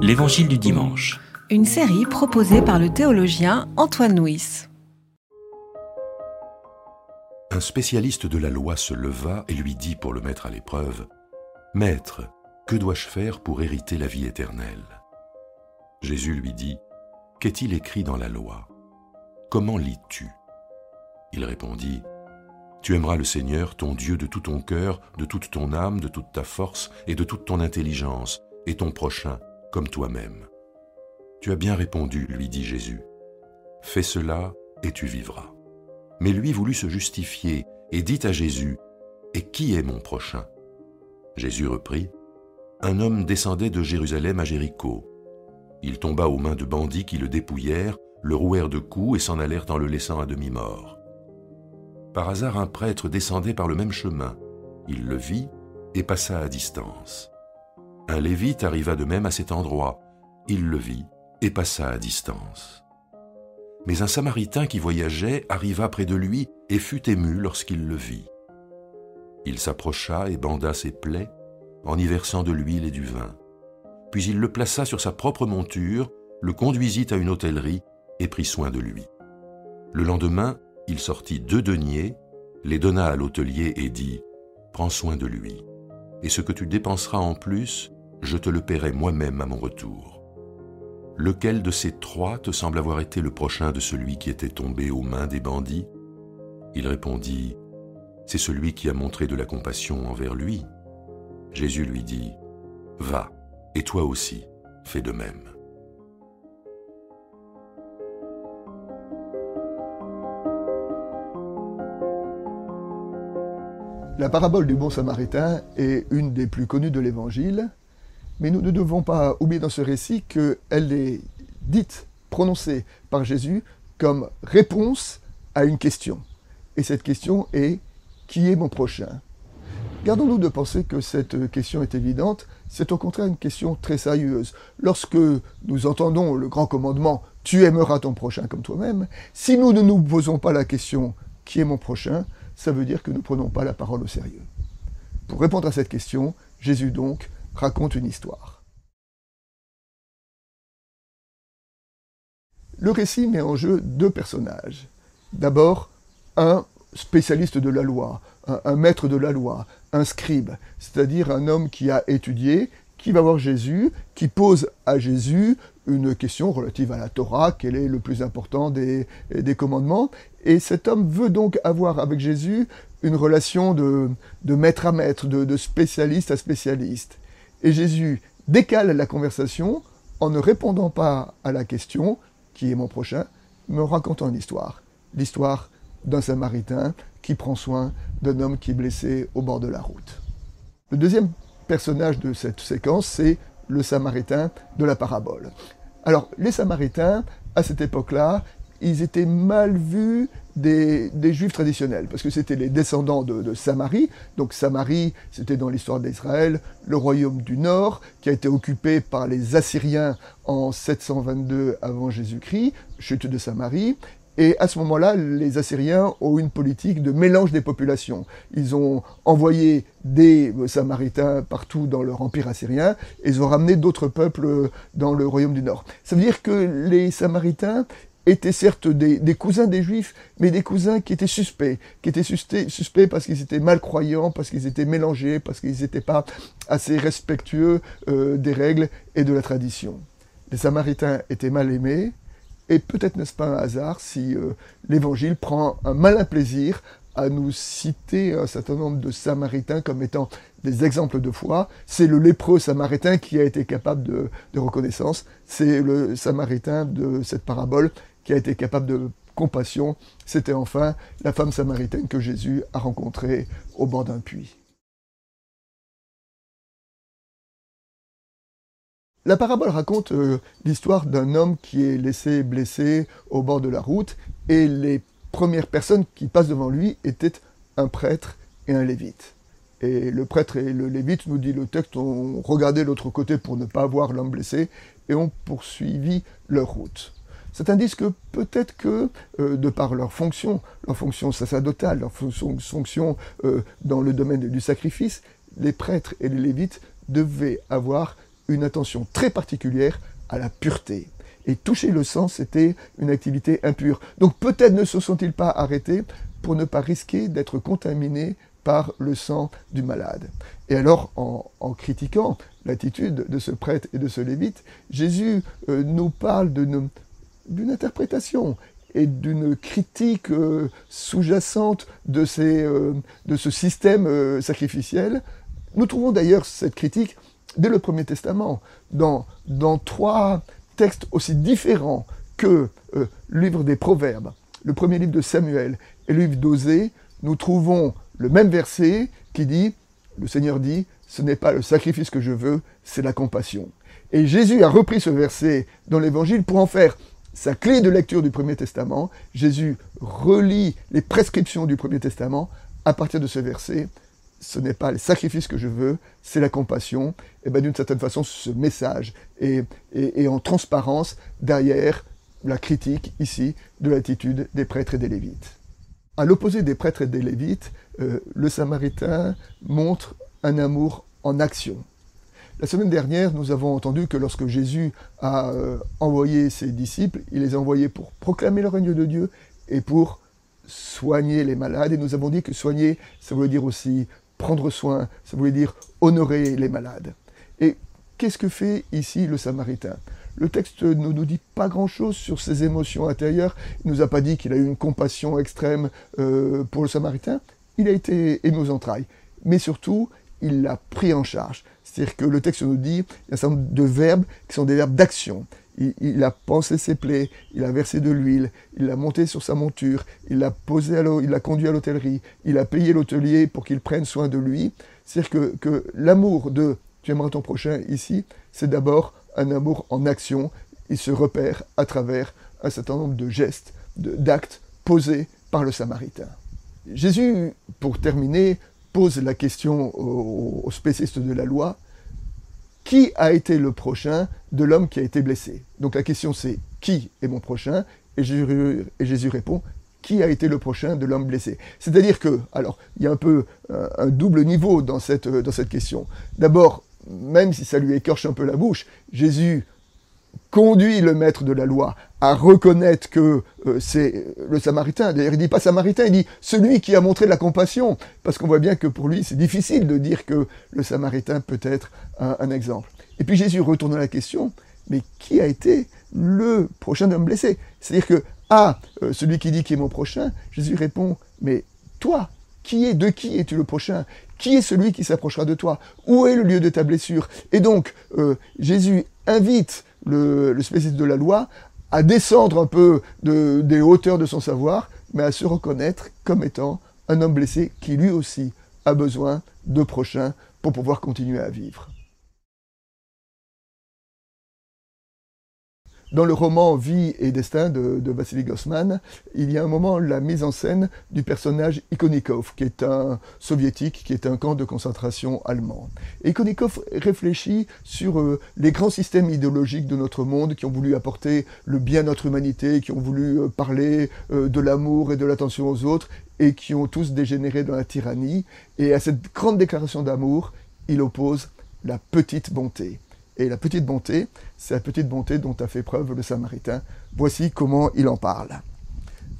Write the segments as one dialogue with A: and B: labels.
A: L'Évangile du dimanche.
B: Une série proposée par le théologien Antoine Nuis.
C: Un spécialiste de la loi se leva et lui dit pour le mettre à l'épreuve, Maître, que dois-je faire pour hériter la vie éternelle? Jésus lui dit, Qu'est-il écrit dans la loi? Comment lis-tu? Il répondit, Tu aimeras le Seigneur, ton Dieu, de tout ton cœur, de toute ton âme, de toute ta force et de toute ton intelligence, et ton prochain comme toi-même. Tu as bien répondu, lui dit Jésus. Fais cela et tu vivras. Mais lui voulut se justifier et dit à Jésus, Et qui est mon prochain? Jésus reprit, Un homme descendait de Jérusalem à Jéricho. Il tomba aux mains de bandits qui le dépouillèrent, le rouèrent de coups et s'en allèrent en le laissant à demi-mort. Par hasard un prêtre descendait par le même chemin. Il le vit et passa à distance. Un lévite arriva de même à cet endroit. Il le vit et passa à distance. Mais un Samaritain qui voyageait arriva près de lui et fut ému lorsqu'il le vit. Il s'approcha et banda ses plaies en y versant de l'huile et du vin. Puis il le plaça sur sa propre monture, le conduisit à une hôtellerie et prit soin de lui. Le lendemain, il sortit deux deniers, les donna à l'hôtelier et dit Prends soin de lui, et ce que tu dépenseras en plus, je te le paierai moi-même à mon retour. Lequel de ces trois te semble avoir été le prochain de celui qui était tombé aux mains des bandits? Il répondit, C'est celui qui a montré de la compassion envers lui. Jésus lui dit, Va, et toi aussi, fais de même.
D: La parabole du bon samaritain est une des plus connues de l'Évangile. Mais nous ne devons pas oublier dans ce récit qu'elle est dite, prononcée par Jésus comme réponse à une question. Et cette question est Qui est mon prochain? Gardons-nous de penser que cette question est évidente, c'est au contraire une question très sérieuse. Lorsque nous entendons le grand commandement Tu aimeras ton prochain comme toi-même, si nous ne nous posons pas la question Qui est mon prochain ça veut dire que nous ne prenons pas la parole au sérieux. Pour répondre à cette question, Jésus donc raconte une histoire. Le récit met en jeu deux personnages. D'abord, un spécialiste de la loi, un, maître de la loi, un scribe, c'est-à-dire un homme qui a étudié, qui va voir Jésus, qui pose à Jésus une question relative à la Torah, quel est le plus important des, commandements. Et cet homme veut donc avoir avec Jésus une relation de, maître à maître, de spécialiste à spécialiste. Et Jésus décale la conversation en ne répondant pas à la question qui est mon prochain, me racontant une histoire. L'histoire d'un Samaritain qui prend soin d'un homme qui est blessé au bord de la route. Le deuxième personnage de cette séquence, c'est le Samaritain de la parabole. Alors, les Samaritains, à cette époque-là, ils étaient mal vus des, juifs traditionnels, parce que c'était les descendants de, Samarie. Donc Samarie, c'était dans l'histoire d'Israël, le royaume du Nord, qui a été occupé par les Assyriens en 722 avant Jésus-Christ, chute de Samarie. Et à ce moment-là, les Assyriens ont une politique de mélange des populations. Ils ont envoyé des Samaritains partout dans leur empire assyrien et ils ont ramené d'autres peuples dans le royaume du Nord. Ça veut dire que les Samaritains, étaient certes des, cousins des Juifs, mais des cousins qui étaient suspects, qui étaient suspects, parce qu'ils étaient malcroyants, parce qu'ils étaient mélangés, parce qu'ils n'étaient pas assez respectueux euh, des règles et de la tradition. Les Samaritains étaient mal aimés, et peut-être n'est-ce pas un hasard si euh, l'Évangile prend un malin plaisir à nous citer un certain nombre de Samaritains comme étant des exemples de foi. C'est le lépreux Samaritain qui a été capable de, de reconnaissance. C'est le Samaritain de cette parabole qui a été capable de compassion, c'était enfin la femme samaritaine que Jésus a rencontrée au bord d'un puits. La parabole raconte euh, l'histoire d'un homme qui est laissé blessé au bord de la route et les premières personnes qui passent devant lui étaient un prêtre et un lévite. Et le prêtre et le lévite, nous dit le texte, ont regardé l'autre côté pour ne pas voir l'homme blessé et ont poursuivi leur route. C'est indice que peut-être que, euh, de par leur fonction, leur fonction sacerdotale, leur fonction, euh, dans le domaine du sacrifice, les prêtres et les lévites devaient avoir une attention très particulière à la pureté. Et toucher le sang, c'était une activité impure. Donc peut-être ne se sont-ils pas arrêtés pour ne pas risquer d'être contaminés par le sang du malade. Et alors, en, critiquant l'attitude de ce prêtre et de ce lévite, Jésus euh, nous parle d'une interprétation et d'une critique euh, sous-jacente de, euh, de, ce système sacrificiel. Nous trouvons d'ailleurs cette critique dès le Premier Testament, dans, dans trois textes aussi différents que le livre des Proverbes, le premier livre de Samuel et le livre d'Osée, nous trouvons le même verset qui dit, le Seigneur dit, ce n'est pas le sacrifice que je veux, c'est la compassion. Et Jésus a repris ce verset dans l'Évangile pour en faire sa clé de lecture du Premier Testament. Jésus relit les prescriptions du Premier Testament à partir de ce verset. Ce n'est pas le sacrifice que je veux, c'est la compassion. Et bien d'une certaine façon, ce message est, est en transparence derrière la critique ici de l'attitude des prêtres et des lévites. À l'opposé des prêtres et des lévites, euh, le Samaritain montre un amour en action. La semaine dernière, nous avons entendu que lorsque Jésus a euh, envoyé ses disciples, il les a envoyés pour proclamer le règne de Dieu et pour soigner les malades. Et nous avons dit que soigner, ça voulait dire aussi prendre soin, ça voulait dire honorer les malades. Et qu'est-ce que fait ici le Samaritain? Le texte ne nous dit pas grand-chose sur ses émotions intérieures. Il ne nous a pas dit qu'il a eu une compassion extrême euh, pour le Samaritain. Il a été ému aux entrailles. Mais surtout, il l'a pris en charge. C'est-à-dire que le texte nous dit, il y a un certain nombre de verbes qui sont des verbes d'action. Il, a pensé ses plaies, il a versé de l'huile, il l'a monté sur sa monture, il l'a posé à il l'a conduit à l'hôtellerie, il a payé l'hôtelier pour qu'il prenne soin de lui. C'est-à-dire que, que l'amour de tu aimeras ton prochain ici, c'est d'abord un amour en action. Il se repère à travers un certain nombre de gestes, d'actes posés par le Samaritain. Jésus, pour terminer, pose la question aux, spécialistes de la loi, qui a été le prochain de l'homme qui a été blessé? Donc la question c'est qui est mon prochain? Et Jésus, répond qui a été le prochain de l'homme blessé? C'est-à-dire que, alors, il y a un peu un, un double niveau cette, dans cette question. D'abord, même si ça lui écorche un peu la bouche, Jésus conduit le maître de la loi à reconnaître que euh, c'est le samaritain. D'ailleurs, il dit pas samaritain, il dit celui qui a montré de la compassion. Parce qu'on voit bien que pour lui, c'est difficile de dire que le samaritain peut être un, exemple. Et puis Jésus retourne à la question, mais qui a été le prochain homme blessé? C'est-à-dire que, ah, euh, celui qui dit qui est mon prochain, Jésus répond, mais toi, qui est, de qui es-tu le prochain? Qui est celui qui s'approchera de toi? Où est le lieu de ta blessure? Et donc, euh, Jésus invite le, spécialiste de la loi à descendre un peu des hauteurs de son savoir, mais à se reconnaître comme étant un homme blessé qui lui aussi a besoin de prochains pour pouvoir continuer à vivre. Dans le roman Vie et destin de, de Vassili Gossman, il y a un moment la mise en scène du personnage Ikonikov, qui est un soviétique, qui est un camp de concentration allemand. Ikonikov réfléchit sur euh, les grands systèmes idéologiques de notre monde qui ont voulu apporter le bien à notre humanité, qui ont voulu euh, parler euh, de l'amour et de l'attention aux autres, et qui ont tous dégénéré dans la tyrannie. Et à cette grande déclaration d'amour, il oppose la petite bonté. Et la petite bonté, c'est la petite bonté dont a fait preuve le Samaritain. Voici comment il en parle.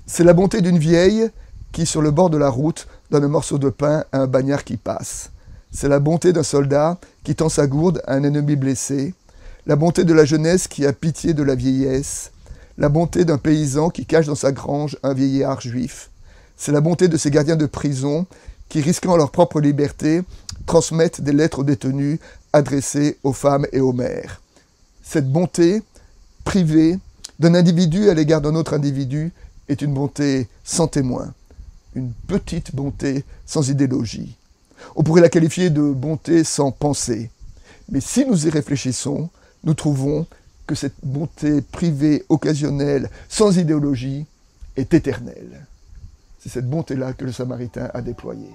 D: C'est la bonté d'une vieille qui, sur le bord de la route, donne un morceau de pain à un bagnard qui passe. C'est la bonté d'un soldat qui tend sa gourde à un ennemi blessé. La bonté de la jeunesse qui a pitié de la vieillesse. La bonté d'un paysan qui cache dans sa grange un vieillard juif. C'est la bonté de ces gardiens de prison qui, risquant leur propre liberté, transmettent des lettres aux détenus adressées aux femmes et aux mères. Cette bonté privée d'un individu à l'égard d'un autre individu est une bonté sans témoin, une petite bonté sans idéologie. On pourrait la qualifier de bonté sans pensée. Mais si nous y réfléchissons, nous trouvons que cette bonté privée, occasionnelle, sans idéologie, est éternelle. C'est cette bonté-là que le Samaritain a déployée.